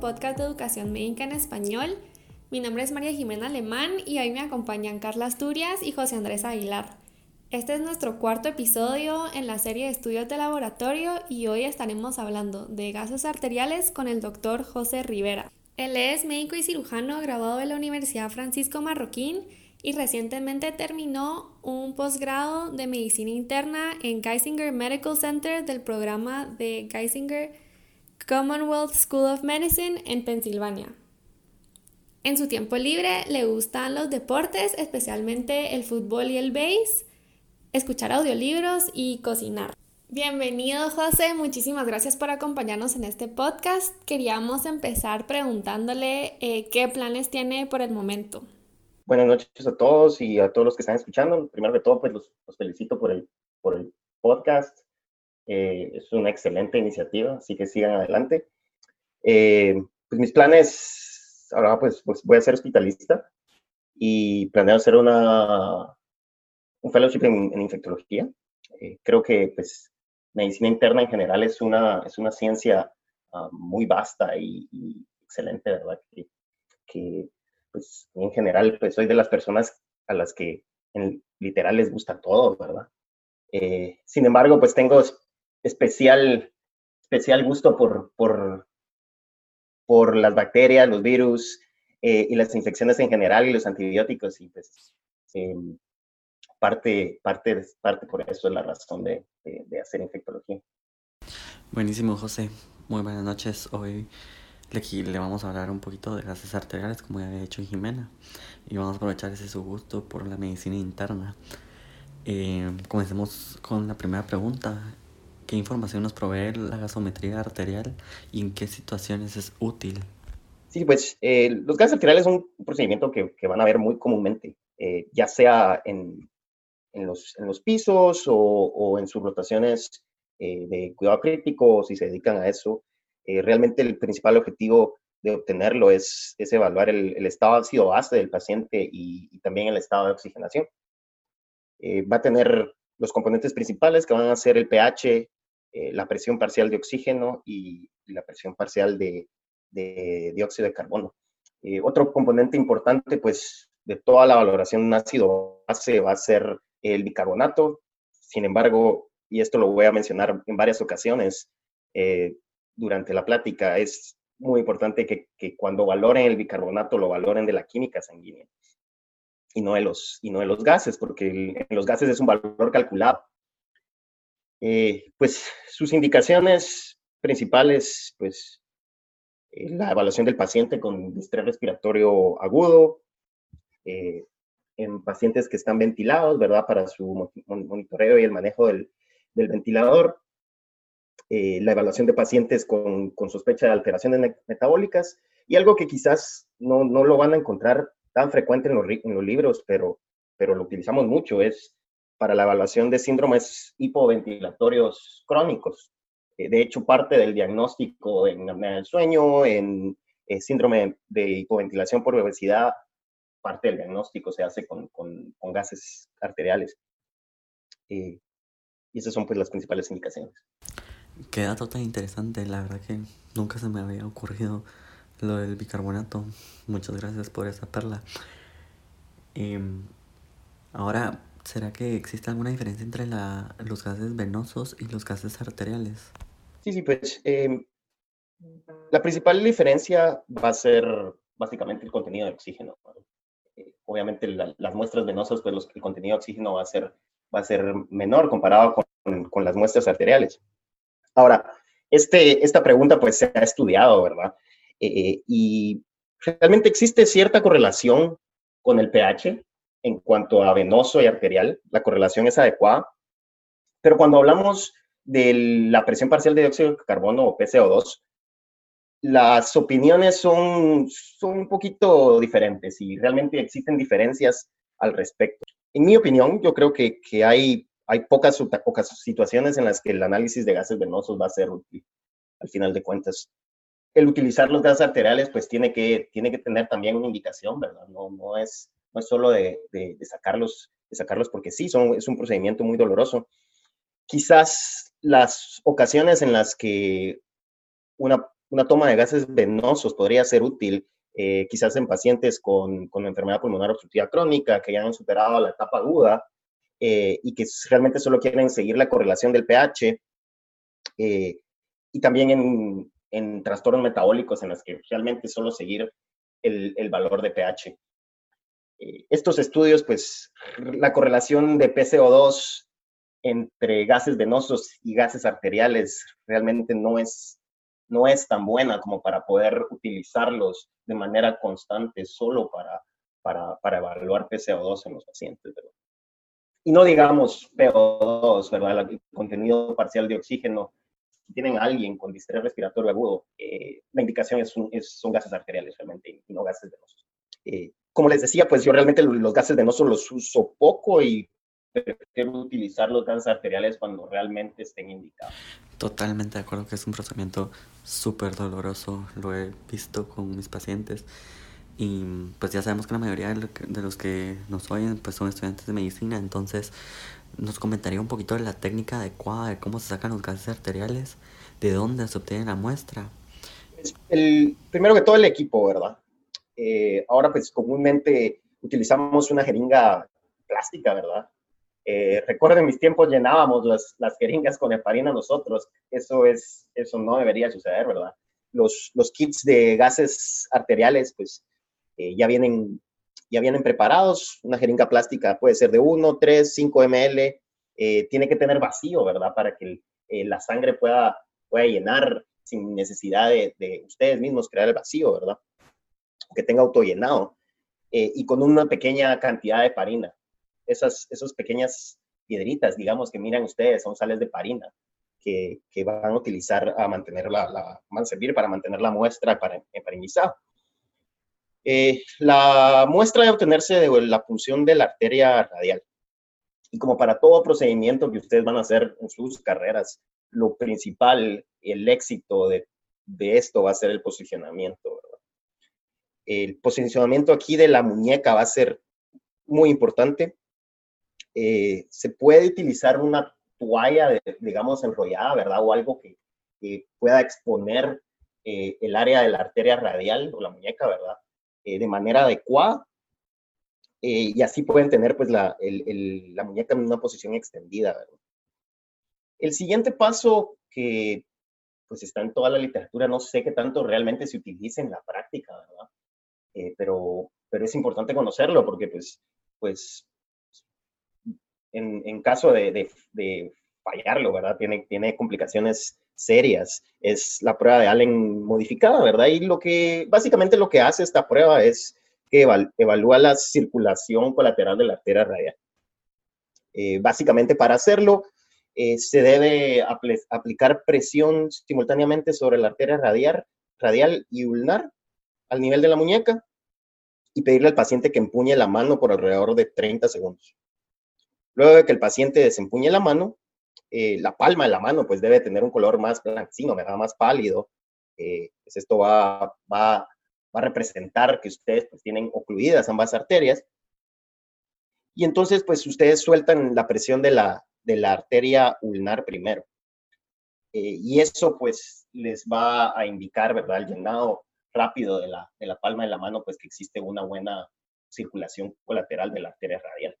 Podcast de educación médica en español. Mi nombre es María Jimena Alemán y hoy me acompañan Carla Asturias y José Andrés Aguilar. Este es nuestro cuarto episodio en la serie de estudios de laboratorio y hoy estaremos hablando de gases arteriales con el doctor José Rivera. Él es médico y cirujano graduado de la Universidad Francisco Marroquín y recientemente terminó un posgrado de medicina interna en Geisinger Medical Center del programa de Geisinger Commonwealth School of Medicine en Pensilvania. En su tiempo libre le gustan los deportes, especialmente el fútbol y el base, escuchar audiolibros y cocinar. Bienvenido José, muchísimas gracias por acompañarnos en este podcast. Queríamos empezar preguntándole eh, qué planes tiene por el momento. Buenas noches a todos y a todos los que están escuchando. Primero de todo, pues los, felicito por el, por el podcast. Eh, es una excelente iniciativa, así que sigan adelante. Eh, pues mis planes, ahora pues, pues, voy a ser hospitalista y planeo hacer una, un fellowship en, infectología. Eh, creo que pues medicina interna en general es una, es una ciencia ah, muy vasta y, excelente, ¿verdad? Que, que pues en general pues soy de las personas a las que en literal les gusta todo, ¿verdad? sin embargo, pues tengo especial, especial gusto por, por, por las bacterias, los virus eh, y las infecciones en general y los antibióticos. Y pues em, parte, parte, parte por eso es la razón de, de, hacer infectología. Buenísimo, José. Muy buenas noches. Hoy aquí le vamos a hablar un poquito de gases arteriales, como ya había hecho Jimena. Y vamos a aprovechar ese su gusto por la medicina interna. Eh, comencemos con la primera pregunta. ¿Qué información nos provee la gasometría arterial y en qué situaciones es útil? Sí, pues eh, los gases arteriales son un procedimiento que, que van a ver muy comúnmente, eh, ya sea en, en, los, en, los, pisos o, o en sus rotaciones eh, de cuidado crítico, si se dedican a eso. realmente el principal objetivo de obtenerlo es, es evaluar el, el, estado ácido base del paciente y, y, también el estado de oxigenación. va a tener los componentes principales que van a ser el pH, eh, la presión parcial de oxígeno y, la presión parcial de, dióxido de carbono. Eh, otro componente importante, pues, de toda la valoración de un ácido base va a ser el bicarbonato. Sin embargo, y esto lo voy a mencionar en varias ocasiones eh, durante la plática, es muy importante que, cuando valoren el bicarbonato lo valoren de la química sanguínea y no de los, y no de los gases, porque en los gases es un valor calculado. Eh, pues sus indicaciones principales, pues eh, la evaluación del paciente con estrés respiratorio agudo, eh, en pacientes que están ventilados, ¿verdad? Para su monitoreo y el manejo del, del ventilador, la evaluación de pacientes con, con, sospecha de alteraciones metabólicas y algo que quizás no, no lo van a encontrar tan frecuente en los, en los libros, pero, pero lo utilizamos mucho, es para la evaluación de síndromes hipoventilatorios crónicos. Eh, de hecho, parte del diagnóstico en apnea del sueño, en eh, síndrome de hipoventilación por obesidad, parte del diagnóstico se hace con, con, gases arteriales. Eh, y esas son pues las principales indicaciones. Qué dato tan interesante, la verdad que nunca se me había ocurrido lo del bicarbonato. Muchas gracias por esa perla. Em, ahora, ¿Será que existe alguna diferencia entre la, los gases venosos y los gases arteriales? Sí, sí, pues em, la principal diferencia va a ser básicamente el contenido de oxígeno. Eh, obviamente las muestras venosas, pues el contenido de oxígeno va a ser, va a ser menor comparado con, con las muestras arteriales. Ahora, este, esta pregunta pues se ha estudiado, ¿verdad? Eh, y realmente existe cierta correlación con el pH en cuanto a venoso y arterial, la correlación es adecuada. Pero cuando hablamos de la presión parcial de dióxido de carbono o PCO2, las opiniones son, son un poquito diferentes y realmente existen diferencias al respecto. En mi opinión, yo creo que, que hay, hay pocas, pocas situaciones en las que el análisis de gases venosos va a ser útil, al final de cuentas. El utilizar los gases arteriales, pues tiene que, tiene que tener también una indicación, ¿verdad? No, no es no es solo de, de, sacarlos, de sacarlos porque sí, son, es un procedimiento muy doloroso. Quizás las ocasiones en las que una una toma de gases venosos podría ser útil, eh, quizás en pacientes con, con, enfermedad pulmonar obstructiva crónica, que ya han superado la etapa aguda eh, y que realmente solo quieren seguir la correlación del pH, y también en, en, trastornos metabólicos en los que realmente solo seguir el, el valor de pH. Estos estudios, pues la correlación de PCO2 entre gases venosos y gases arteriales realmente no es, no es tan buena como para poder utilizarlos de manera constante solo para, para, para evaluar PCO2 en los pacientes. Y no digamos PO2, ¿verdad? El contenido parcial de oxígeno. Si tienen alguien con distrés respiratorio agudo, eh, la indicación es, son gases arteriales realmente y no gases venosos. Eh, como les decía, pues yo realmente los gases venosos los uso poco y prefiero utilizar los gases arteriales cuando realmente estén indicados. Totalmente de acuerdo que es un procedimiento súper doloroso, lo he visto con mis pacientes y pues ya sabemos que la mayoría de los que nos oyen pues son estudiantes de medicina, entonces nos comentaría un poquito de la técnica adecuada de cómo se sacan los gases arteriales, de dónde se obtiene la muestra. El, primero que todo el equipo, ¿verdad? Eh, ahora pues comúnmente utilizamos una jeringa plástica, ¿verdad? Eh, recuerden mis tiempos llenábamos las, las jeringas con heparina nosotros. Eso, es, eso no debería suceder, ¿verdad? Los, los kits de gases arteriales, pues eh, ya, vienen, ya vienen preparados. Una jeringa plástica puede ser de 1, 3, 5 ml. tiene que tener vacío, ¿verdad? Para que eh, la sangre pueda, pueda llenar sin necesidad de, de, ustedes mismos crear el vacío, ¿verdad? Que tenga autollenado. y con una pequeña cantidad de heparina esas, esas pequeñas piedritas, digamos, que miran ustedes, son sales de parina, que, que van a utilizar a mantener la, la, van a servir para mantener la muestra para, emparinizada. Eh, la muestra debe obtenerse de la función de la arteria radial. Y como para todo procedimiento que ustedes van a hacer en sus carreras, lo principal, el éxito de, de esto va a ser el posicionamiento. El posicionamiento aquí de la muñeca va a ser muy importante eh, se puede utilizar una toalla, digamos, enrollada, ¿verdad? O algo que, pueda exponer eh, el área de la arteria radial o la muñeca, ¿verdad? Eh, de manera adecuada. y así pueden tener, pues, la, la muñeca en una posición extendida, ¿verdad? El siguiente paso que, pues, está en toda la literatura, no sé qué tanto realmente se utiliza en la práctica, ¿verdad? Pero, pero es importante conocerlo porque, pues, pues en, caso de, fallarlo, ¿verdad? Tiene, tiene complicaciones serias. Es la prueba de Allen modificada, ¿verdad? Y lo que, básicamente lo que hace esta prueba es que evalúa la circulación colateral de la arteria radial. Eh, básicamente para hacerlo, eh, se debe aplicar presión simultáneamente sobre la arteria radial, radial y ulnar al nivel de la muñeca y pedirle al paciente que empuñe la mano por alrededor de 30 segundos. Luego de que el paciente desempuñe la mano, eh, la palma de la mano pues debe tener un color más blanquecino, más pálido. Eh, pues esto va, va, a representar que ustedes pues, tienen ocluidas ambas arterias. Y entonces pues ustedes sueltan la presión de la, de la arteria ulnar primero. Eh, y eso pues les va a indicar, ¿verdad? El llenado rápido de la, de la palma de la mano, pues que existe una buena circulación colateral de la arteria radial.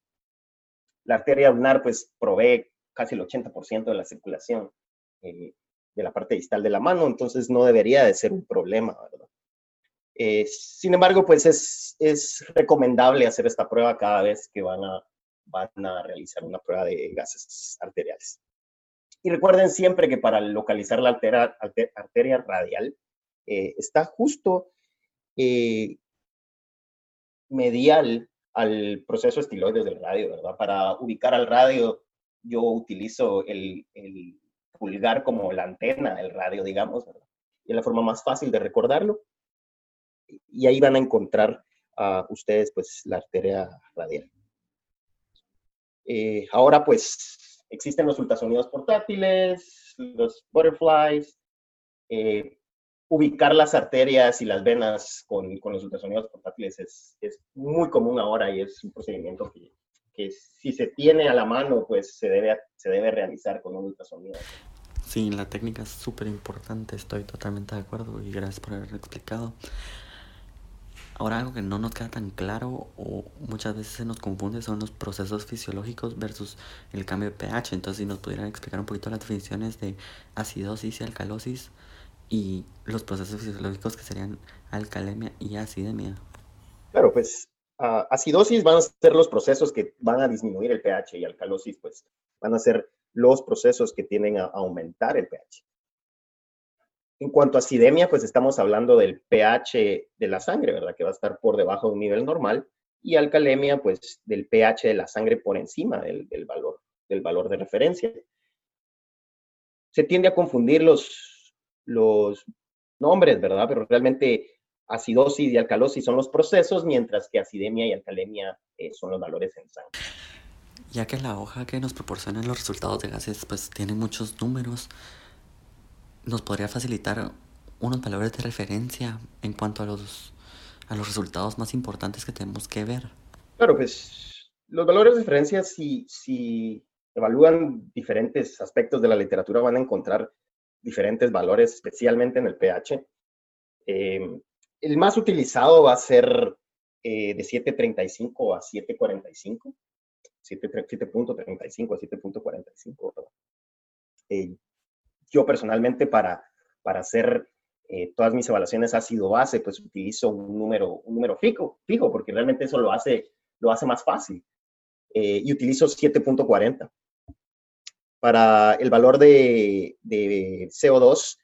La arteria ulnar pues provee casi el 80% de la circulación eh, de la parte distal de la mano, entonces no debería de ser un problema, ¿verdad? Eh, sin embargo, pues es, es, recomendable hacer esta prueba cada vez que van a, van a realizar una prueba de gases arteriales. Y recuerden siempre que para localizar la arteria, arteria radial eh, está justo medial al proceso estiloides del radio, ¿verdad? Para ubicar al radio, yo utilizo el, pulgar como la antena del radio, digamos, ¿verdad? Y es la forma más fácil de recordarlo. Y ahí van a encontrar a ustedes, pues, la arteria radial. Eh, ahora, pues, existen los ultrasonidos portátiles, los butterflies, eh, ubicar las arterias y las venas con, con los ultrasonidos portátiles es, es, muy común ahora y es un procedimiento que, que, si se tiene a la mano, pues se debe, se debe realizar con un ultrasonido. Sí, la técnica es súper importante, estoy totalmente de acuerdo y gracias por haberlo explicado. Ahora algo que no nos queda tan claro o muchas veces se nos confunde son los procesos fisiológicos versus el cambio de pH. Entonces si nos pudieran explicar un poquito las definiciones de acidosis y alcalosis y los procesos fisiológicos que serían alcalemia y acidemia. Claro, pues acidosis van a ser los procesos que van a disminuir el pH y alcalosis pues van a ser los procesos que tienden a aumentar el pH. En cuanto a acidemia, pues estamos hablando del pH de la sangre, ¿verdad? Que va a estar por debajo de un nivel normal. Y alcalemia, pues del pH de la sangre por encima del, valor, del valor de referencia. Se tiende a confundir los, los nombres, ¿verdad? Pero realmente acidosis y alcalosis son los procesos, mientras que acidemia y alcalemia eh, son los valores en sangre. Ya que la hoja que nos proporciona los resultados de gases, pues tiene muchos números, nos podría facilitar unos valores de referencia en cuanto a los, a los resultados más importantes que tenemos que ver. Claro, pues los valores de referencia, si, si evalúan diferentes aspectos de la literatura, van a encontrar diferentes valores, especialmente en el pH. Em, el más utilizado va a ser eh, de 7.35 a 7.45, 7.35 a 7.45. Eh, yo personalmente para, para hacer eh, todas mis evaluaciones ácido-base, pues utilizo un número, un número fijo, fijo, porque realmente eso lo hace, lo hace más fácil. Eh, y utilizo 7.40. Para el valor de, de, CO2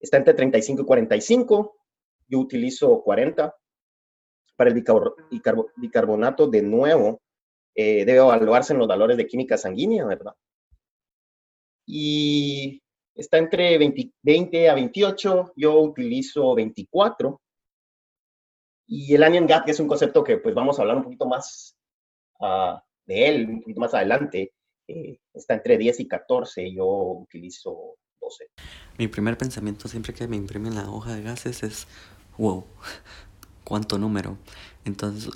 está entre 35 y 45. Yo utilizo 40. Para el bicarbonato, de nuevo, eh, debe evaluarse en los valores de química sanguínea, ¿verdad? Y está entre 20, a 28, yo utilizo 24. Y el onion gap, que es un concepto que pues vamos a hablar un poquito más uh, de él, un poquito más adelante, eh, está entre 10 y 14, yo utilizo 12. Mi primer pensamiento siempre que me imprimen la hoja de gases es, wow, cuánto número. Entonces,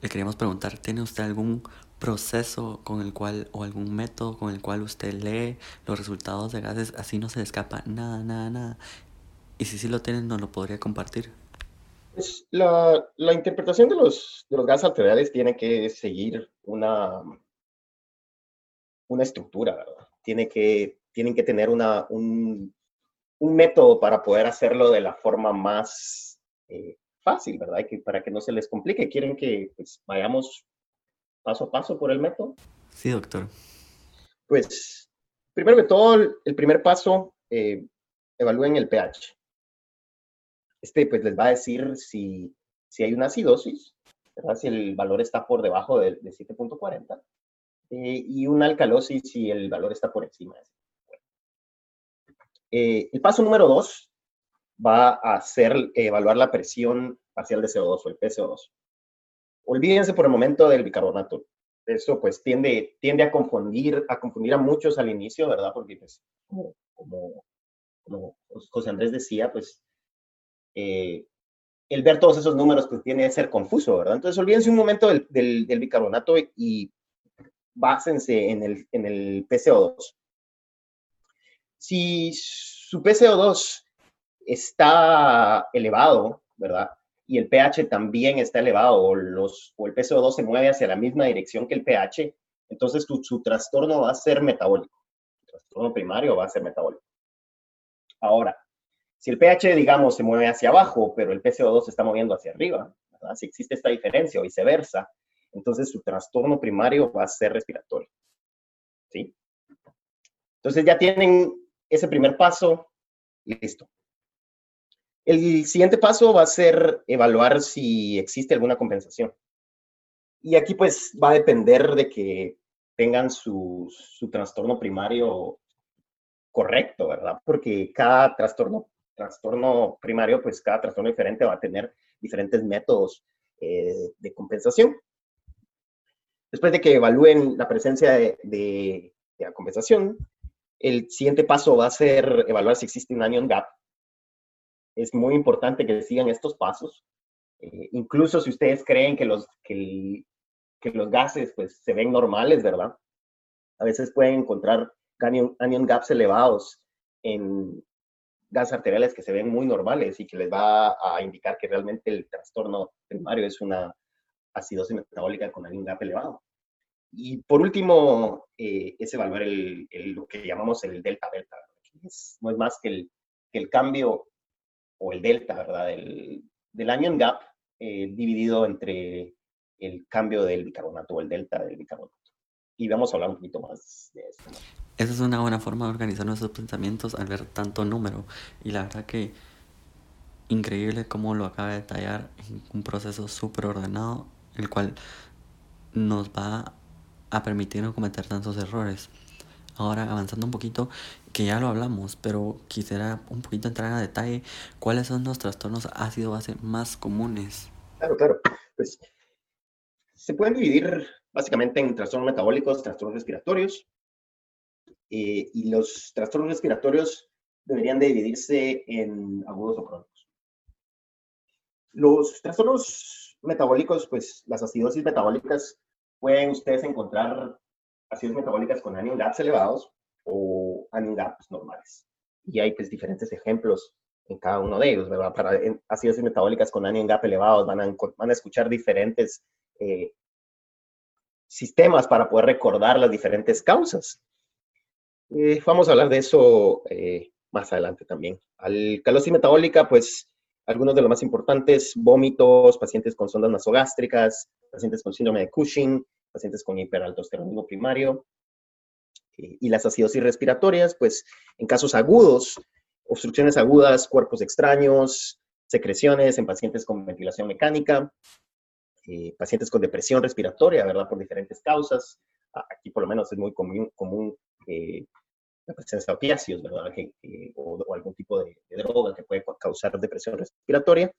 le queríamos preguntar, ¿tiene usted algún proceso con el cual o algún método con el cual usted lee los resultados de gases, así no se le escapa nada, nada, nada. Y si sí lo tienen, no lo podría compartir. Pues la, la interpretación de los, de los gases arteriales tiene que seguir una, una estructura, ¿verdad? Tiene que, tienen que tener una, un, un método para poder hacerlo de la forma más eh, fácil, ¿verdad? Que, para que no se les complique. Quieren que pues, vayamos paso a paso por el método? Sí, doctor. Pues, primero que todo, el primer paso, eh, evalúen el pH. Este, pues, les va a decir si, si hay una acidosis, ¿verdad? si el valor está por debajo de, 7.40, eh, y una alcalosis si el valor está por encima eh, el paso número dos va a ser evaluar la presión parcial de CO2 o el PCO2 olvídense por el momento del bicarbonato. Eso pues tiende, tiende a confundir, a confundir a muchos al inicio, ¿verdad? Porque pues, como, como, José Andrés decía, pues eh, el ver todos esos números pues tiene que ser confuso, ¿verdad? Entonces olvídense un momento del, del, bicarbonato y básense en el, en el PCO2. Si su PCO2 está elevado, ¿verdad? y el pH también está elevado o, los, o el PCO2 se mueve hacia la misma dirección que el pH, entonces tu, su trastorno va a ser metabólico. El trastorno primario va a ser metabólico. Ahora, si el pH, digamos, se mueve hacia abajo, pero el PCO2 se está moviendo hacia arriba, si existe esta diferencia o viceversa, entonces su trastorno primario va a ser respiratorio. ¿Sí? Entonces ya tienen ese primer paso, listo. El siguiente paso va a ser evaluar si existe alguna compensación. Y aquí pues va a depender de que tengan su, trastorno primario correcto, ¿verdad? Porque cada trastorno, trastorno primario, pues cada trastorno diferente va a tener diferentes métodos eh, de compensación. Después de que evalúen la presencia de, la compensación, el siguiente paso va a ser evaluar si existe un anion gap es muy importante que sigan estos pasos. Eh, incluso si ustedes creen que los, gases pues, se ven normales, ¿verdad? A veces pueden encontrar anion, gaps elevados en gas arteriales que se ven muy normales y que les va a indicar que realmente el trastorno primario es una acidosis metabólica con algún GAP elevado. Y por último, eh, es evaluar el, lo que llamamos el delta-delta, no es más que el, que el, cambio o el delta, ¿verdad? Del, del anion gap eh, dividido entre el cambio del bicarbonato o el delta del bicarbonato. Y vamos a hablar un poquito más de eso. Esa es una buena forma de organizar nuestros pensamientos al ver tanto número. Y la verdad que increíble cómo lo acaba de detallar en un proceso súper ordenado, el cual nos va a permitir no cometer tantos errores. Ahora avanzando un poquito, que ya lo hablamos, pero quisiera un poquito entrar a detalle, ¿cuáles son los trastornos ácido base más comunes? Claro, claro. Pues se pueden dividir básicamente en trastornos metabólicos, trastornos respiratorios, eh, y los trastornos respiratorios deberían de dividirse en agudos o crónicos. Los trastornos metabólicos, pues las acidosis metabólicas, pueden ustedes encontrar acidosis metabólicas con anion gaps elevados o anion gaps normales. Y hay pues diferentes ejemplos en cada uno de ellos, ¿verdad? Para acidosis metabólicas con anion gap elevados van a, van a escuchar diferentes eh, sistemas para poder recordar las diferentes causas. Eh, vamos a hablar de eso eh, más adelante también. Alcalosis metabólica, pues algunos de los más importantes, vómitos, pacientes con sondas nasogástricas, pacientes con síndrome de Cushing, pacientes con hiperaldosteronismo primario. Eh, y las acidosis respiratorias, pues en casos agudos, obstrucciones agudas, cuerpos extraños, secreciones en pacientes con ventilación mecánica, pacientes con depresión respiratoria, ¿verdad? Por diferentes causas. Aquí por lo menos es muy común, común la presencia de opiáceos, ¿verdad? o, algún tipo de, droga que puede causar depresión respiratoria.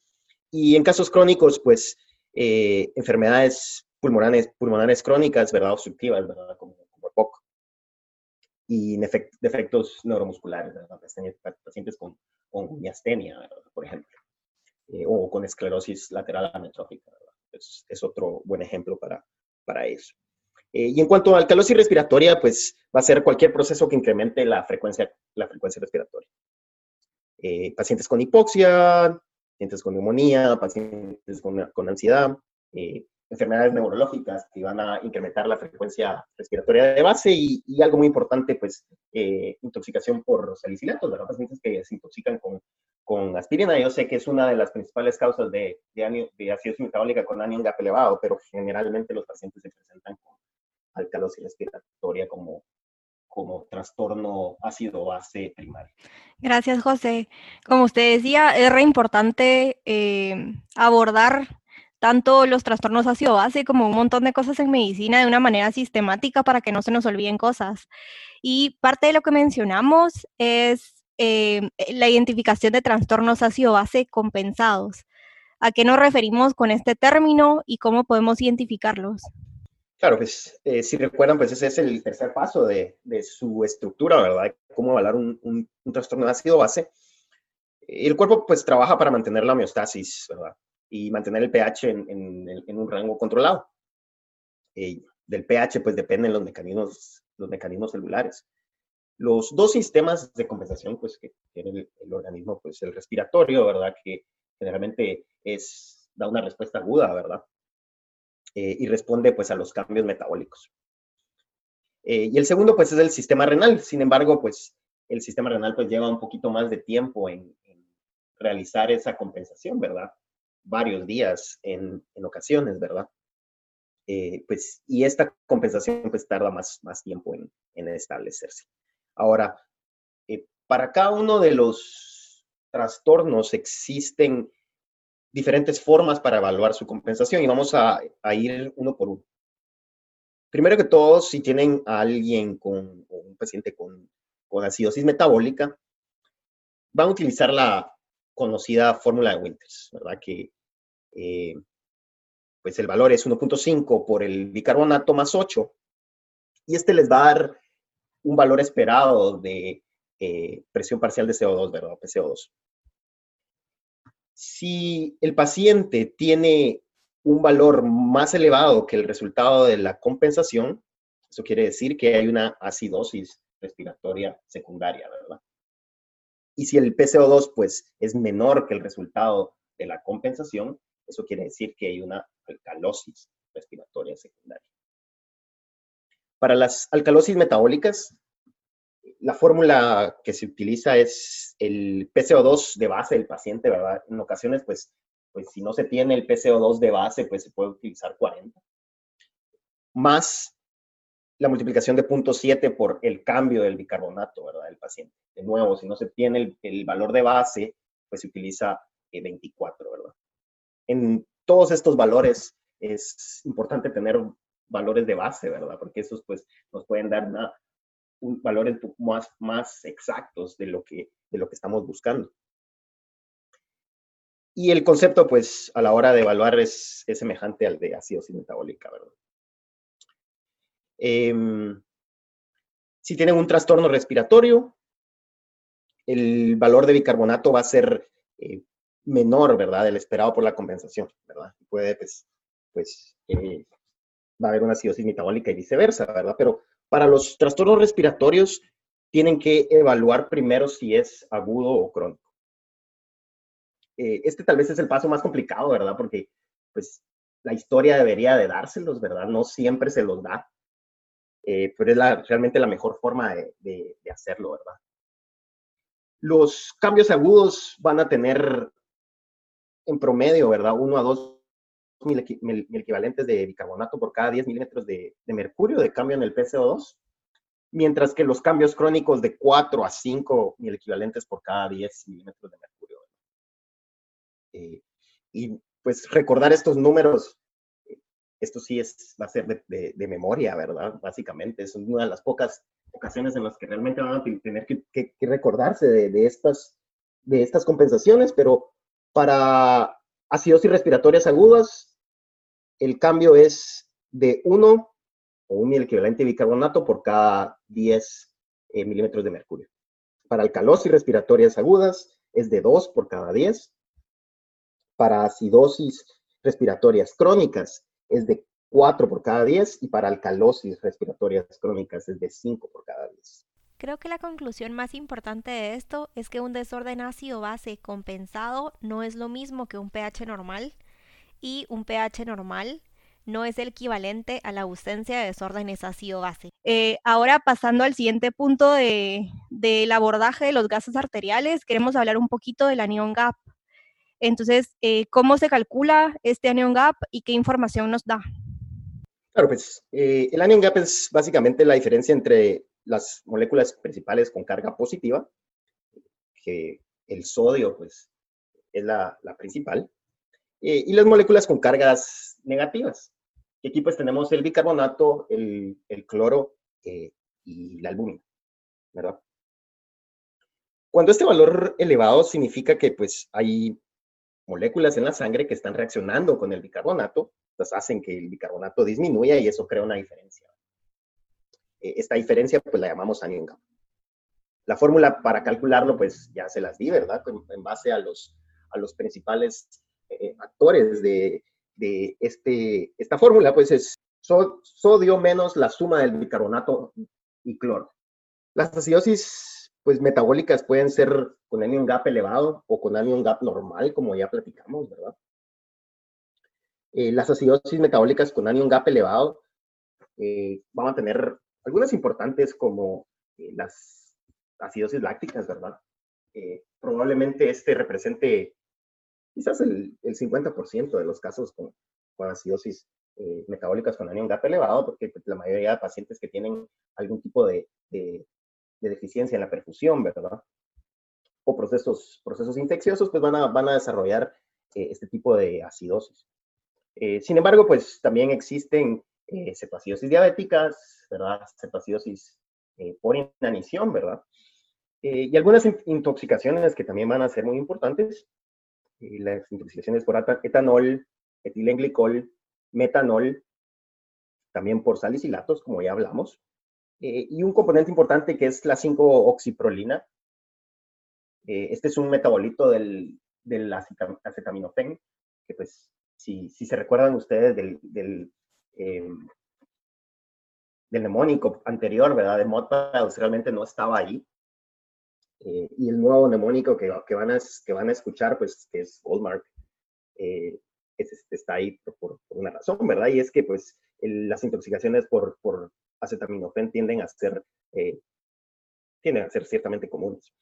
Y en casos crónicos, pues, eh, enfermedades pulmonares, pulmonares crónicas, ¿verdad? Obstructivas, ¿verdad? Como, como POC. Y defectos neuromusculares, ¿verdad? Pacientes con, con miastenia, por ejemplo. Eh, o con esclerosis lateral ametrófica, ¿verdad? Es, es otro buen ejemplo para, para eso. Eh, y en cuanto a alcalosis respiratoria, pues va a ser cualquier proceso que incremente la frecuencia, la frecuencia respiratoria. Eh, pacientes con hipoxia, pacientes con neumonía, pacientes con, con ansiedad, eh, enfermedades neurológicas que van a incrementar la frecuencia respiratoria de base y, y algo muy importante, pues, intoxicación por salicilatos, ¿verdad? Pacientes que se intoxican con, con aspirina. Yo sé que es una de las principales causas de, de, acidosis metabólica con anion gap elevado, pero generalmente los pacientes se presentan con alcalosis respiratoria como, como trastorno ácido base primario. Gracias, José. Como usted decía, es re importante eh, abordar tanto los trastornos ácido base como un montón de cosas en medicina de una manera sistemática para que no se nos olviden cosas. Y parte de lo que mencionamos es eh, la identificación de trastornos ácido base compensados. ¿A qué nos referimos con este término y cómo podemos identificarlos? Claro, pues eh, si recuerdan, pues ese es el tercer paso de, de su estructura, ¿verdad? Cómo evaluar un, un, un, trastorno de ácido base. El cuerpo pues trabaja para mantener la homeostasis, ¿verdad? Y mantener el pH en, en, un rango controlado. Y del pH pues dependen los mecanismos, los mecanismos celulares. Los dos sistemas de compensación pues que tiene el, el organismo, pues el respiratorio, ¿verdad? Que generalmente es, da una respuesta aguda, ¿verdad? Eh, y responde pues a los cambios metabólicos. Eh, y el segundo pues es el sistema renal. Sin embargo, pues el sistema renal pues lleva un poquito más de tiempo en, realizar esa compensación, ¿verdad? Varios días en, en ocasiones, ¿verdad? Eh, pues, y esta compensación pues tarda más, más tiempo en, en establecerse. Ahora, para cada uno de los trastornos existen diferentes formas para evaluar su compensación y vamos a, ir uno por uno. Primero que todo, si tienen a alguien con, un paciente con, con acidosis metabólica, van a utilizar la conocida fórmula de Winters, ¿verdad? Que eh, pues el valor es 1.5 por el bicarbonato más 8 y este les va a dar un valor esperado de eh, presión parcial de CO2, ¿verdad? PCO2 si el paciente tiene un valor más elevado que el resultado de la compensación, eso quiere decir que hay una acidosis respiratoria secundaria, ¿verdad? y si el PCO2 pues es menor que el resultado de la compensación, eso quiere decir que hay una alcalosis respiratoria secundaria. Para las alcalosis metabólicas, la fórmula que se utiliza es el PCO2 de base del paciente, ¿verdad? En ocasiones, pues, pues si no se tiene el PCO2 de base, pues se puede utilizar 40. Más la multiplicación de 0.7 por el cambio del bicarbonato, ¿verdad? Del paciente. De nuevo, si no se tiene el, valor de base, pues se utiliza 24, eh, ¿verdad? En todos estos valores es importante tener valores de base, ¿verdad? Porque esos pues nos pueden dar una, un valores más, más exactos de lo, que, de lo que estamos buscando. Y el concepto, pues, a la hora de evaluar es, es semejante al de acidosis metabólica, ¿verdad? Em, si tienen un trastorno respiratorio, el valor de bicarbonato va a ser eh, menor, ¿verdad? Del esperado por la compensación, ¿verdad? Puede, pues, pues eh, va a haber una acidosis metabólica y viceversa, ¿verdad? Pero para los trastornos respiratorios tienen que evaluar primero si es agudo o crónico. Eh, este tal vez es el paso más complicado, ¿verdad? Porque pues la historia debería de dárselos, ¿verdad? No siempre se los da, eh, pero es realmente la mejor forma de hacerlo, ¿verdad? Los cambios agudos van a tener en promedio, ¿verdad? Uno a dos mil, equivalentes de bicarbonato por cada 10 milímetros de, mercurio de cambio en el PCO2, mientras que los cambios crónicos de 4 a 5 mil equivalentes por cada 10 milímetros de mercurio. Eh, y pues recordar estos números, esto sí es, va a ser de, memoria, ¿verdad? Básicamente, es una de las pocas ocasiones en las que realmente van a tener que, recordarse de, estas, de estas compensaciones, pero para acidosis respiratorias agudas, el cambio es de 1 o un equivalente bicarbonato por cada 10 eh, milímetros de mercurio. Para alcalosis respiratorias agudas es de 2 por cada 10. Para acidosis respiratorias crónicas es de 4 por cada 10 y para alcalosis respiratorias crónicas es de 5 por cada 10. Creo que la conclusión más importante de esto es que un desorden ácido-base compensado no es lo mismo que un pH normal y un pH normal no es el equivalente a la ausencia de desórdenes ácido-base. Eh, ahora pasando al siguiente punto de, del abordaje de los gases arteriales, queremos hablar un poquito del anion gap. Entonces, eh, ¿cómo se calcula este anion gap y qué información nos da? Claro, pues eh, el anion gap es básicamente la diferencia entre las moléculas principales con carga positiva, que el sodio pues es la, la principal, eh, y las moléculas con cargas negativas. aquí pues tenemos el bicarbonato, el, cloro eh, y la albúmina, ¿verdad? Cuando este valor elevado significa que pues hay moléculas en la sangre que están reaccionando con el bicarbonato, pues hacen que el bicarbonato disminuya y eso crea una diferencia. Eh, esta diferencia pues la llamamos anion gap. La fórmula para calcularlo pues ya se las di, ¿verdad? En base a los, a los principales eh, actores de, de este, esta fórmula, pues es sodio menos la suma del bicarbonato y cloro. Las acidosis pues, metabólicas pueden ser con anion gap elevado o con anion gap normal, como ya platicamos, ¿verdad? Eh, las acidosis metabólicas con anion gap elevado eh, van a tener algunas importantes como las acidosis lácticas, ¿verdad? probablemente este represente quizás el, el 50% de los casos con, con acidosis eh, metabólicas con anion gap elevado, porque pues, la mayoría de pacientes que tienen algún tipo de, de, deficiencia en la perfusión, ¿verdad? O procesos, procesos infecciosos, pues van a, van a desarrollar eh, este tipo de acidosis. Eh, sin embargo, pues también existen cetoacidosis diabéticas, ¿verdad? Cetoacidosis por inanición, ¿verdad? y algunas intoxicaciones que también van a ser muy importantes, las intoxicaciones por etanol, etilenglicol, metanol, también por salicilatos, como ya hablamos, eh, y un componente importante que es la 5-oxiprolina. Eh, este es un metabolito del, del que pues, si, si, se recuerdan ustedes del, del, em, del anterior, ¿verdad? De Modpad, realmente no estaba ahí. Eh, y el nuevo mnemónico que, van a, escuchar, pues, que es Goldmark, eh, está ahí por, una razón, ¿verdad? Y es que, pues, las intoxicaciones por, por acetaminofén tienden a ser, eh, ciertamente comunes.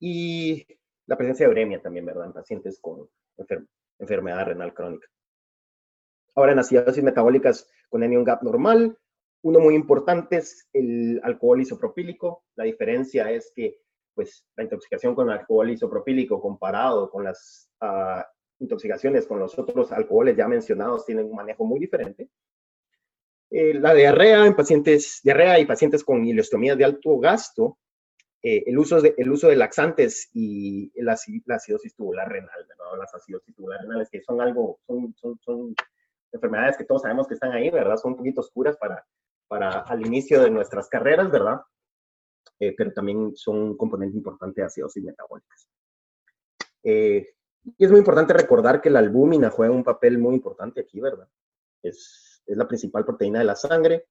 y la presencia de uremia también, ¿verdad? En pacientes con enfermedad renal crónica. Ahora, en acidosis metabólicas con anion gap normal, uno muy importante es el alcohol isopropílico. La diferencia es que pues, la intoxicación con alcohol isopropílico comparado con las uh, intoxicaciones con los otros alcoholes ya mencionados tienen un manejo muy diferente. Eh, la diarrea en pacientes, diarrea y pacientes con ileostomías de alto gasto, eh, el, uso de, el uso de laxantes y la, la acidosis tubular renal, ¿no? las acidosis tubular renales que son algo, son, son, son enfermedades que todos sabemos que están ahí, ¿verdad? Son un poquito oscuras para, para al inicio de nuestras carreras, ¿verdad? Eh, pero también son un componente importante de acidosis metabólicas. Eh, y es muy importante recordar que la albúmina juega un papel muy importante aquí, ¿verdad? Es, es la principal proteína de la sangre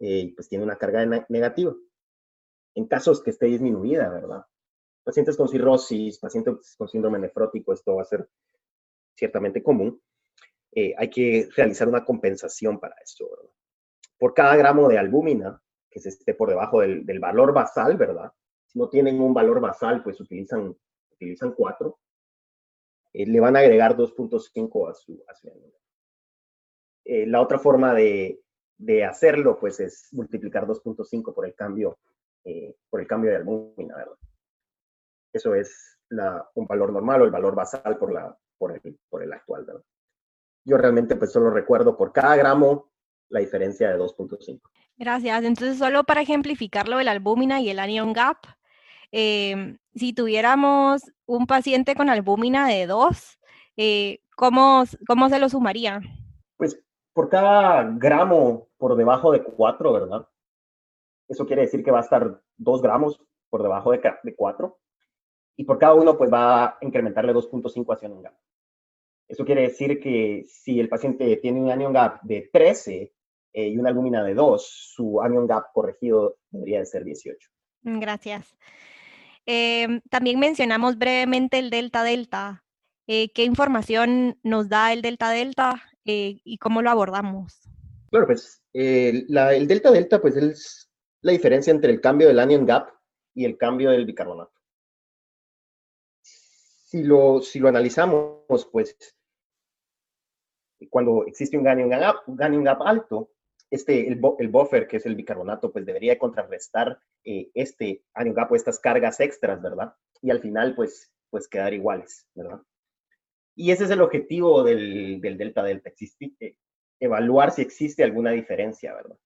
eh, y pues tiene una carga negativa. En casos que esté disminuida, ¿verdad? Pacientes con cirrosis, pacientes con síndrome nefrótico, esto va a ser ciertamente común. hay que realizar una compensación para esto, ¿verdad? Por cada gramo de albúmina, que se esté por debajo del, valor basal, ¿verdad? Si no tienen un valor basal, pues utilizan, utilizan 4. Eh, le van a agregar 2.5 a su, a eh, la otra forma de, hacerlo, pues, es multiplicar 2.5 por el cambio, eh, por el cambio de albúmina, ¿verdad? Eso es un valor normal o el valor basal por, la, por, el, por el actual, ¿verdad? Yo realmente, pues, solo recuerdo por cada gramo la diferencia de 2.5. Gracias. Entonces, solo para ejemplificarlo, el albúmina y el anion gap, em, si tuviéramos un paciente con albúmina de 2, eh, ¿cómo, ¿cómo se lo sumaría? Pues por cada gramo por debajo de 4, ¿verdad? Eso quiere decir que va a estar 2 gramos por debajo de, de 4. Y por cada uno, pues va a incrementarle 2.5 hacia un gap. Eso quiere decir que si el paciente tiene un anion gap de 13, eh, y una albúmina de 2, su anion gap corregido debería de ser 18. Mm, gracias. Em, también mencionamos brevemente el delta-delta. Eh, ¿Qué información nos da el delta-delta eh, y cómo lo abordamos? Claro, pues el delta-delta pues es la diferencia entre el cambio del anion gap y el cambio del bicarbonato. Si lo, si lo analizamos, pues cuando existe un anion gap, un anion gap alto, este, el, el, buffer, que es el bicarbonato, pues debería contrarrestar eh, este anion gap o estas cargas extras, ¿verdad? Y al final, pues, pues quedar iguales, ¿verdad? Y ese es el objetivo del, del delta-delta, eh, evaluar si existe alguna diferencia, ¿verdad?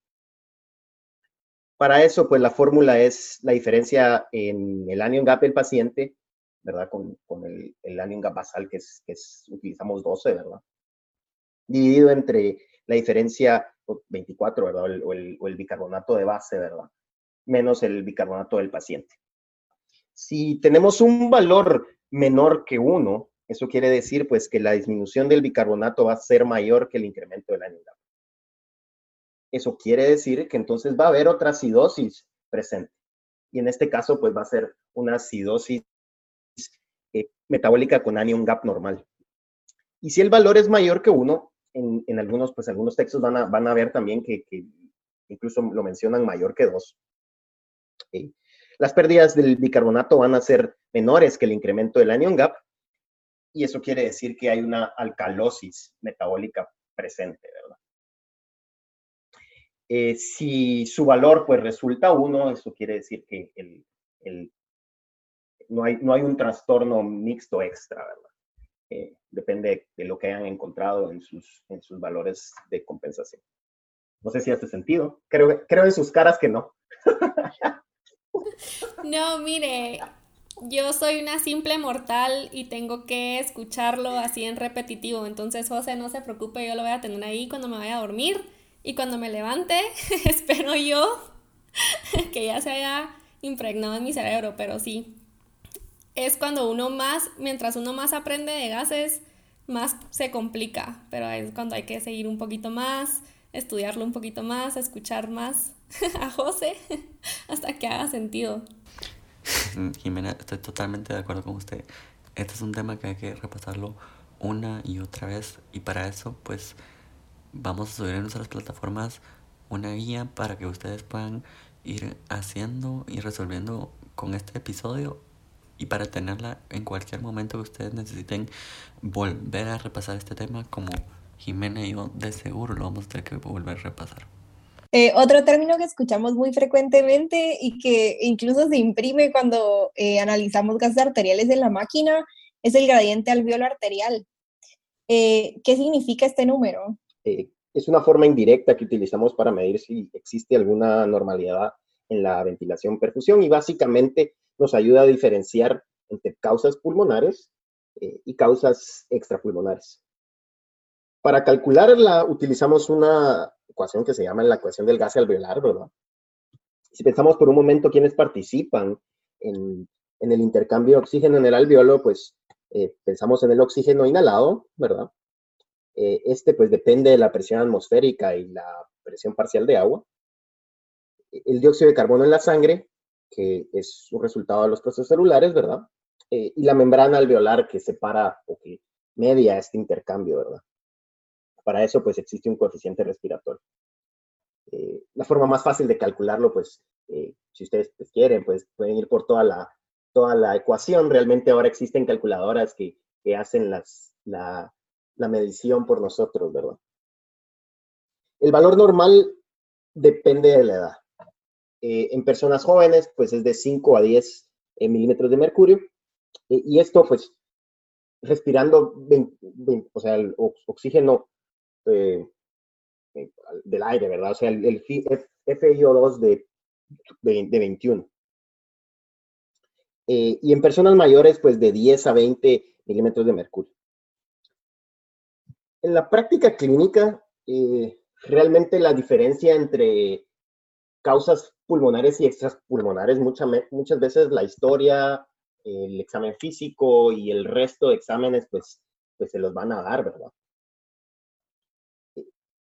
Para eso, pues la fórmula es la diferencia en el anion gap del paciente, ¿verdad? Con, con el, el, gap basal, que es, que utilizamos 12, ¿verdad? Dividido entre la diferencia 24, ¿verdad? O el, bicarbonato de base, ¿verdad? Menos el bicarbonato del paciente. Si tenemos un valor menor que 1, eso quiere decir pues que la disminución del bicarbonato va a ser mayor que el incremento de la unidad. Eso quiere decir que entonces va a haber otra acidosis presente. Y en este caso pues va a ser una acidosis eh, metabólica con anion gap normal. Y si el valor es mayor que 1, en, algunos, pues algunos textos van a, van a ver también que, incluso lo mencionan mayor que 2. Las pérdidas del bicarbonato van a ser menores que el incremento del anion gap y eso quiere decir que hay una alcalosis metabólica presente, ¿verdad? Eh, si su valor pues resulta 1, eso quiere decir que el, no, hay, no hay un trastorno mixto extra, ¿verdad? Eh, depende de lo que hayan encontrado en sus, en sus valores de compensación. No sé si hace sentido. Creo, creo en sus caras que no. no, mire, yo soy una simple mortal y tengo que escucharlo así en repetitivo. Entonces, José, no se preocupe, yo lo voy a tener ahí cuando me vaya a dormir y cuando me levante, espero yo que ya se haya impregnado en mi cerebro, pero sí, es cuando uno más, mientras uno más aprende de gases, más se complica, pero es cuando hay que seguir un poquito más, estudiarlo un poquito más, escuchar más a José hasta que haga sentido. Jimena, estoy totalmente de acuerdo con usted. Este es un tema que hay que repasarlo una y otra vez y para eso pues vamos a subir en nuestras plataformas una guía para que ustedes puedan ir haciendo y resolviendo con este episodio y para tenerla en cualquier momento que ustedes necesiten volver a repasar este tema como Jimena y yo de seguro lo vamos a tener que volver a repasar. Eh, otro término que escuchamos muy frecuentemente y que incluso se imprime cuando eh, analizamos gases arteriales en la máquina es el gradiente alveolo arterial. Eh, ¿Qué significa este número? es una forma indirecta que utilizamos para medir si existe alguna normalidad en la ventilación perfusión y básicamente nos ayuda a diferenciar entre causas pulmonares y causas extrapulmonares. Para calcularla utilizamos una ecuación que se llama la ecuación del gas alveolar, ¿verdad? Si pensamos por un momento quiénes participan en, el intercambio de oxígeno en el alveolo, pues eh, pensamos en el oxígeno inhalado, ¿verdad? Eh, este pues depende de la presión atmosférica y la presión parcial de agua. El dióxido de carbono en la sangre, que es un resultado de los procesos celulares, ¿verdad? Eh, y la membrana alveolar que separa o que media este intercambio, ¿verdad? Para eso, pues existe un coeficiente respiratorio. Eh, la forma más fácil de calcularlo, pues, eh, si ustedes pues, quieren, pues pueden ir por toda la, toda la ecuación. Realmente ahora existen calculadoras que, que hacen las, la, la medición por nosotros, ¿verdad? El valor normal depende de la edad. Eh, en personas jóvenes, pues es de 5 a 10 milímetros de mercurio. y esto, pues, respirando, o sea, el oxígeno eh, eh, del aire, ¿verdad? O sea, el, el FiO2 de, de, 21. Eh, y en personas mayores, pues de 10 a 20 milímetros de mercurio. En la práctica clínica, realmente la diferencia entre causas pulmonares y extrapulmonares, muchas, muchas veces la historia, el examen físico y el resto de exámenes, pues, pues se los van a dar, ¿verdad?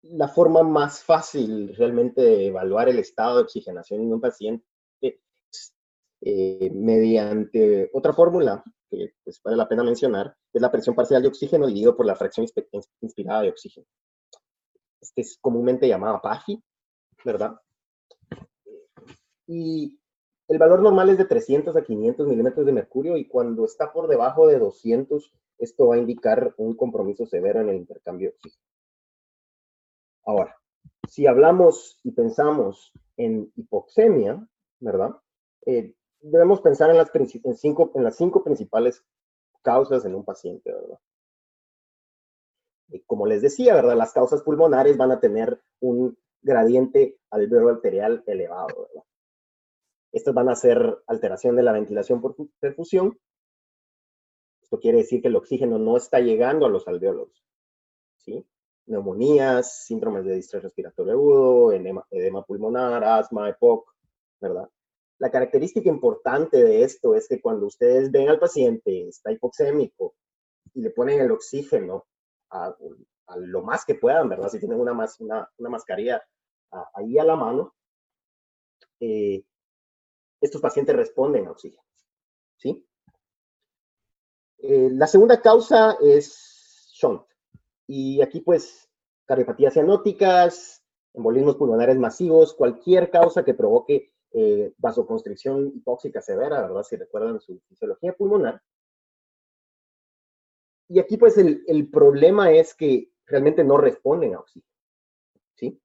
la forma más fácil realmente de evaluar el estado de oxigenación en un paciente eh, mediante otra fórmula que pues, vale la pena mencionar, es la presión parcial de oxígeno dividido por la fracción inspirada de oxígeno. Este es comúnmente llamado PAGI, ¿verdad? Y el valor normal es de 300 a 500 milímetros de mercurio y cuando está por debajo de 200, esto va a indicar un compromiso severo en el intercambio oxígeno. Ahora, si hablamos y pensamos en hipoxemia, ¿verdad? Eh, debemos pensar en las, cinco, en las cinco principales causas en un paciente, ¿verdad? como les decía, ¿verdad? Las causas pulmonares van a tener un gradiente alveolo arterial elevado, ¿verdad? Estas van a ser alteración de la ventilación por perfusión. Esto quiere decir que el oxígeno no está llegando a los alveolos, ¿sí? neumonías, síndromes de distrés respiratorio agudo, edema, pulmonar, asma, EPOC, ¿verdad? La característica importante de esto es que cuando ustedes ven al paciente, está hipoxémico, y le ponen el oxígeno a, lo más que puedan, ¿verdad? Si tienen una, una, una mascarilla ahí a la mano, eh, estos pacientes responden a oxígeno, ¿sí? Eh, la segunda causa es shunt. Y aquí, pues, cardiopatías cianóticas, embolismos pulmonares masivos, cualquier causa que provoque eh, vasoconstricción hipóxica severa, ¿verdad? Si recuerdan su fisiología pulmonar. Y aquí, pues, el, el problema es que realmente no responden a oxígeno. ¿Sí?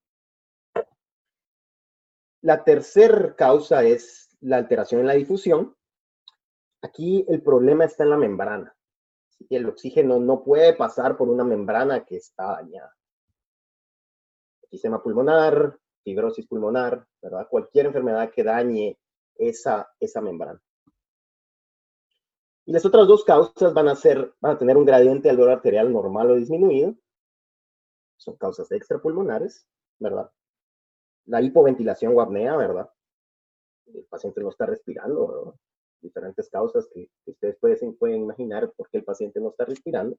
La tercera causa es la alteración en la difusión. Aquí el problema está en la membrana el oxígeno no puede pasar por una membrana que está dañada. Sistema pulmonar, fibrosis pulmonar, ¿verdad? Cualquier enfermedad que dañe esa, esa membrana. Y las otras dos causas van a, ser, van a tener un gradiente alveolar arterial normal o disminuido. Son causas extrapulmonares, ¿verdad? La hipoventilación o apnea, ¿verdad? El paciente no está respirando, ¿verdad? diferentes causas que, ustedes pueden, pueden, imaginar por qué el paciente no está respirando.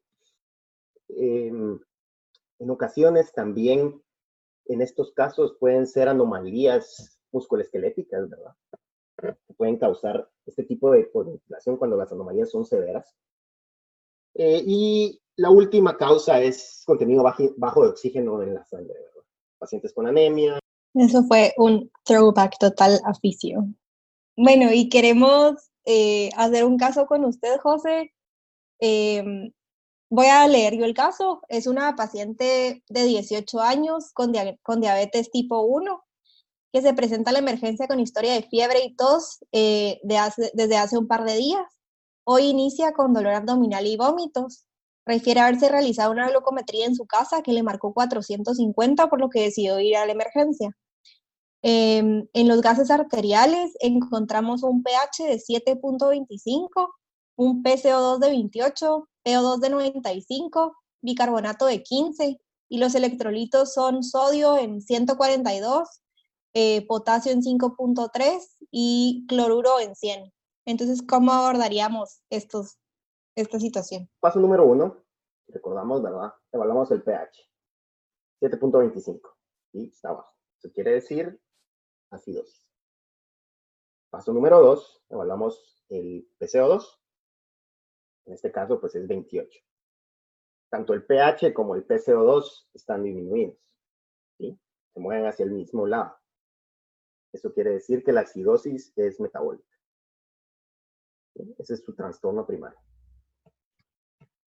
Em, en ocasiones también, en estos casos, pueden ser anomalías musculoesqueléticas, ¿verdad? que pueden causar este tipo de hipoventilación cuando las anomalías son severas. Eh, y la última causa es contenido bajo, de oxígeno en la sangre, Pacientes con anemia. Eso fue un throwback total a. Bueno, y queremos eh, hacer un caso con usted, José. Em, voy a leer yo el caso. Es una paciente de 18 años con, con diabetes tipo 1 que se presenta a la emergencia con historia de fiebre y tos eh, desde hace un par de días. Hoy inicia con dolor abdominal y vómitos. Refiere haberse realizado una glucometría en su casa que le marcó 450, por lo que decidió ir a la emergencia. Em, en los gases arteriales encontramos un pH de 7.25, un PCO2 de 28, PO2 de 95, bicarbonato de 15 y los electrolitos son sodio en 142, eh, potasio en 5.3 y cloruro en 100. Entonces, ¿cómo abordaríamos estos, esta situación? Paso número uno, recordamos, ¿verdad? Evaluamos el pH, 7.25, y está abajo. Eso quiere decir acidosis. Paso número dos, evaluamos el PCO2, en este caso, pues es 28. Tanto el pH como el PCO2 están disminuidos, ¿sí? Se mueven hacia el mismo lado. Eso quiere decir que la acidosis es metabólica. Ese es su trastorno primario.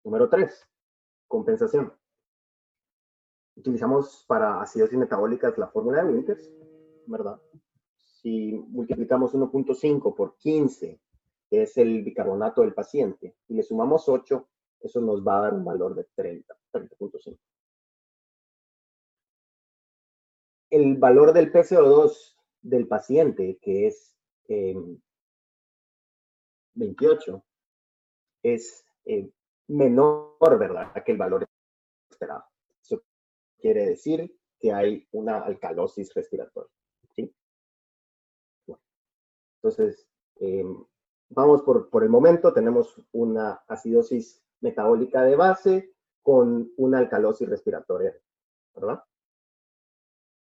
Número 3. Compensación. Utilizamos para acidosis metabólicas la fórmula de Winters, ¿verdad? Si multiplicamos 1.5 por 15, que es el bicarbonato del paciente, y le sumamos 8, eso nos va a dar un valor de 30, 30.5. El valor del PCO2 del paciente, que es 28, em, es eh, menor, ¿verdad?, que el valor esperado. Eso quiere decir que hay una alcalosis respiratoria. ¿sí? entonces, em, vamos por, por el momento, tenemos una acidosis metabólica de base con una alcalosis respiratoria, ¿verdad?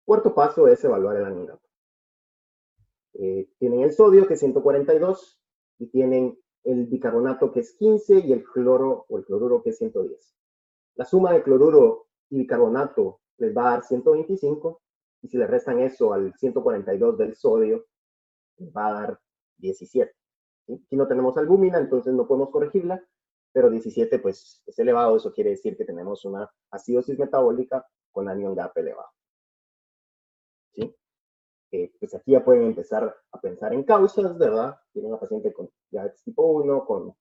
Cuarto paso es evaluar el anidato. Eh, tienen el sodio, que es 142, y tienen el bicarbonato, que es 15, y el cloro o el cloruro, que es 110. La suma de cloruro y bicarbonato les va a dar 125, y si le restan eso al 142 del sodio, les va a dar 17. Aquí no tenemos albúmina, entonces no podemos corregirla, pero 17 pues es elevado, eso quiere decir que tenemos una acidosis metabólica con anion gap elevado pues aquí ya pueden empezar a pensar en causas, ¿verdad? Tienen una paciente con diabetes tipo 1, con,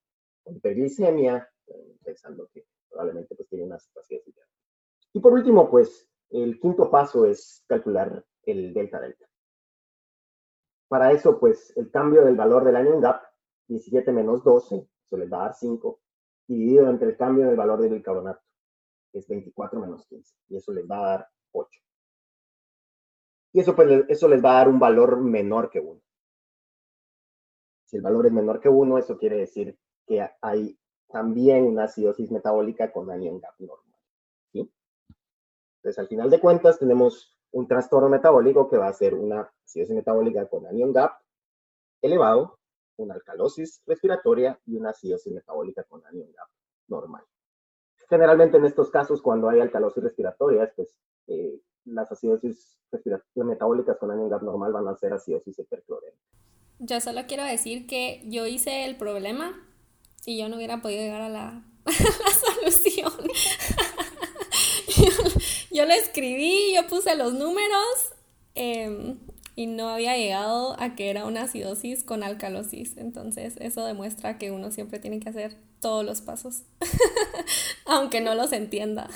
hiperglicemia, eh, pensando que probablemente pues tiene una situación así. Y por último, pues el quinto paso es calcular el delta delta. Para eso, pues el cambio del valor del anion gap, 17 menos 12, eso les va a dar 5, dividido entre el cambio del valor del bicarbonato, que es 24 menos 15, y eso les va a dar 8. Y eso, pues, eso les va a dar un valor menor que 1. Si el valor es menor que 1, eso quiere decir que hay también una acidosis metabólica con anion gap normal. ¿sí? Entonces, al final de cuentas, tenemos un trastorno metabólico que va a ser una acidosis metabólica con anion gap elevado, una alcalosis respiratoria y una acidosis metabólica con anion gap normal. Generalmente en estos casos, cuando hay alcalosis respiratoria, pues eh, las acidosis metabólicas con anion gap normal van a ser acidosis hiperclorémica. Yo solo quiero decir que yo hice el problema y yo no hubiera podido llegar a la, solución. yo, lo escribí, yo puse los números em, y no había llegado a que era una acidosis con alcalosis. Entonces eso demuestra que uno siempre tiene que hacer todos los pasos, aunque no los entienda.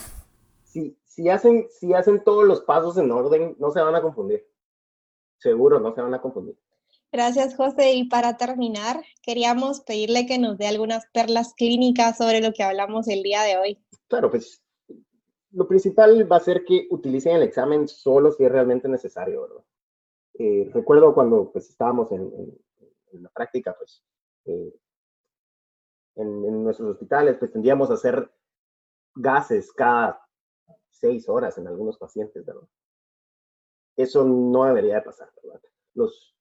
Sí, si hacen, si hacen todos los pasos en orden, no se van a confundir. Seguro, no se van a confundir. Gracias, José. Y para terminar, queríamos pedirle que nos dé algunas perlas clínicas sobre lo que hablamos el día de hoy. Claro, pues lo principal va a ser que utilicen el examen solo si es realmente necesario, ¿verdad? Eh, recuerdo cuando pues estábamos en, la práctica, pues eh, en, en, nuestros hospitales, pues tendríamos a hacer gases cada seis horas en algunos pacientes, ¿verdad? Eso no debería de pasar, ¿verdad? Los,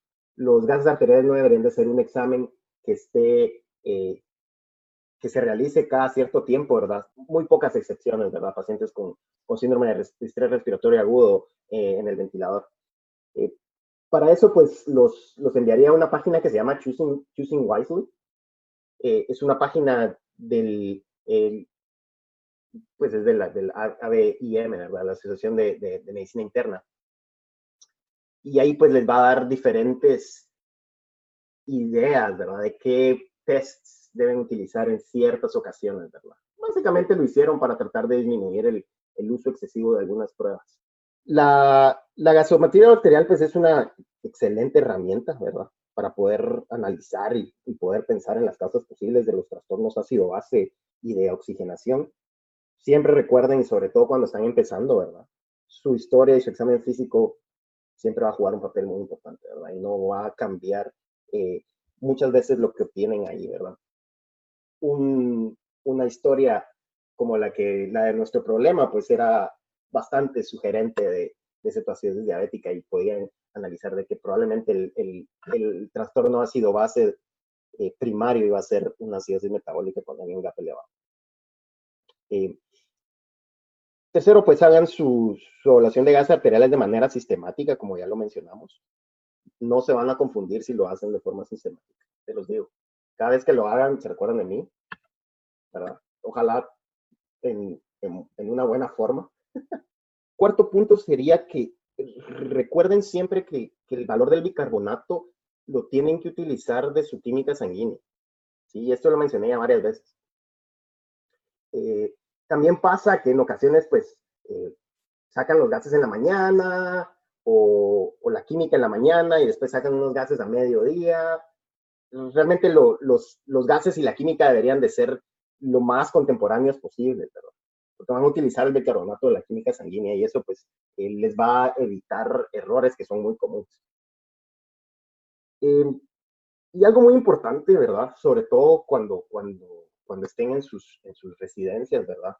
gases arteriales no deberían de ser un examen que esté, eh, que se realice cada cierto tiempo, ¿verdad? Muy pocas excepciones, ¿verdad? Pacientes con, con síndrome de estrés respiratorio agudo eh, en el ventilador. Eh, para eso, pues, los, los enviaría a una página que se llama Choosing, Choosing Wisely. es una página del, pues es de la, del ABIM, ¿verdad? La Asociación de, de, de Medicina Interna y ahí pues les va a dar diferentes ideas, ¿verdad? De qué tests deben utilizar en ciertas ocasiones, ¿verdad? Básicamente lo hicieron para tratar de disminuir el, el uso excesivo de algunas pruebas. La, la gasometría arterial pues es una excelente herramienta, ¿verdad? Para poder analizar y, y poder pensar en las causas posibles de los trastornos ácido-base y de oxigenación. Siempre recuerden, y sobre todo cuando están empezando, ¿verdad? Su historia y su examen físico siempre va a jugar un papel muy importante, ¿verdad? Y no va a cambiar eh, muchas veces lo que obtienen ahí, ¿verdad? una historia como la que la de nuestro problema, pues era bastante sugerente de, de situaciones diabética y podían analizar de que probablemente el, el, el trastorno base eh, primario iba a ser una acidosis metabólica cuando un gap elevado. Eh, Tercero, pues hagan su, su, evaluación de gases arteriales de manera sistemática, como ya lo mencionamos. No se van a confundir si lo hacen de forma sistemática, te los digo. Cada vez que lo hagan, se recuerdan de mí, ¿verdad? Ojalá en, una buena forma. Cuarto punto sería que recuerden siempre que, que, el valor del bicarbonato lo tienen que utilizar de su química sanguínea. Sí, esto lo mencioné ya varias veces. Eh, también pasa que en ocasiones, pues, eh, sacan los gases en la mañana o, la química en la mañana y después sacan unos gases a mediodía. Realmente lo, los, los gases y la química deberían de ser lo más contemporáneos posible, ¿verdad? Porque van a utilizar el bicarbonato de la química sanguínea y eso, pues, eh, les va a evitar errores que son muy comunes. Eh, y algo muy importante, ¿verdad? Sobre todo cuando, cuando cuando estén en sus, en sus residencias, ¿verdad?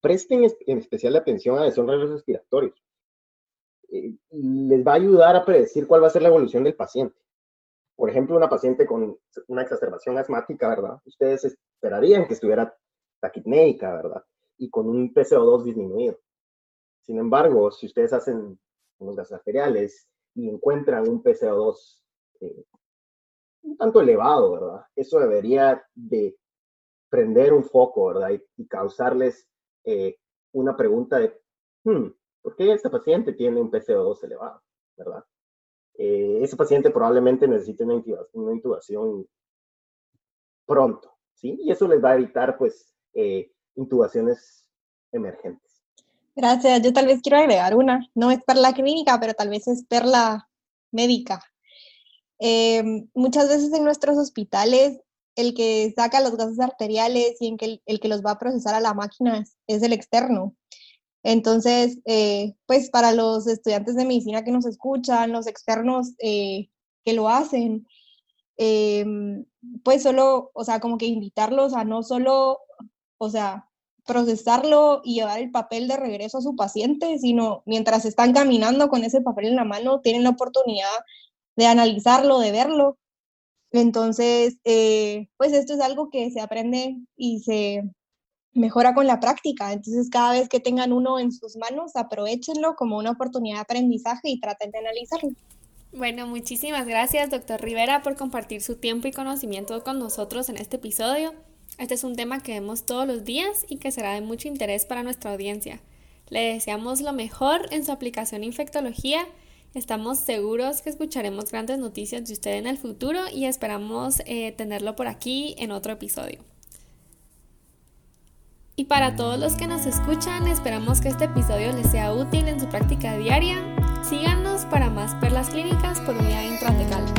Presten en especial atención a desórdenes respiratorios. Eh, les va a ayudar a predecir cuál va a ser la evolución del paciente. Por ejemplo, una paciente con una exacerbación asmática, ¿verdad? Ustedes esperarían que estuviera taquipneica, ¿verdad? Y con un PCO2 disminuido. Sin embargo, si ustedes hacen unos gases arteriales y encuentran un PCO2 eh, un tanto elevado, ¿verdad? Eso debería de prender un foco, ¿verdad? Y, y causarles eh, una pregunta de, hmm, ¿por qué este paciente tiene un PCO2 elevado, ¿verdad? Eh, ese paciente probablemente necesite una intubación, una intubación, pronto, ¿sí? Y eso les va a evitar, pues, eh, intubaciones emergentes. Gracias. Yo tal vez quiero agregar una. No es perla clínica, pero tal vez es perla médica. Eh, muchas veces en nuestros hospitales el que saca los gases arteriales y en que el, el, que los va a procesar a la máquina es, es el externo. Entonces, eh, pues para los estudiantes de medicina que nos escuchan, los externos eh, que lo hacen, eh, pues solo, o sea, como que invitarlos a no solo, o sea, procesarlo y llevar el papel de regreso a su paciente, sino mientras están caminando con ese papel en la mano, tienen la oportunidad de analizarlo, de verlo entonces, eh, pues esto es algo que se aprende y se mejora con la práctica. Entonces, cada vez que tengan uno en sus manos, aprovechenlo como una oportunidad de aprendizaje y traten de analizarlo. Bueno, muchísimas gracias, doctor Rivera, por compartir su tiempo y conocimiento con nosotros en este episodio. Este es un tema que vemos todos los días y que será de mucho interés para nuestra audiencia. Le deseamos lo mejor en su aplicación infectología Estamos seguros que escucharemos grandes noticias de usted en el futuro y esperamos eh, tenerlo por aquí en otro episodio. Y para todos los que nos escuchan, esperamos que este episodio les sea útil en su práctica diaria. Síganos para más perlas clínicas por unidad intratecal.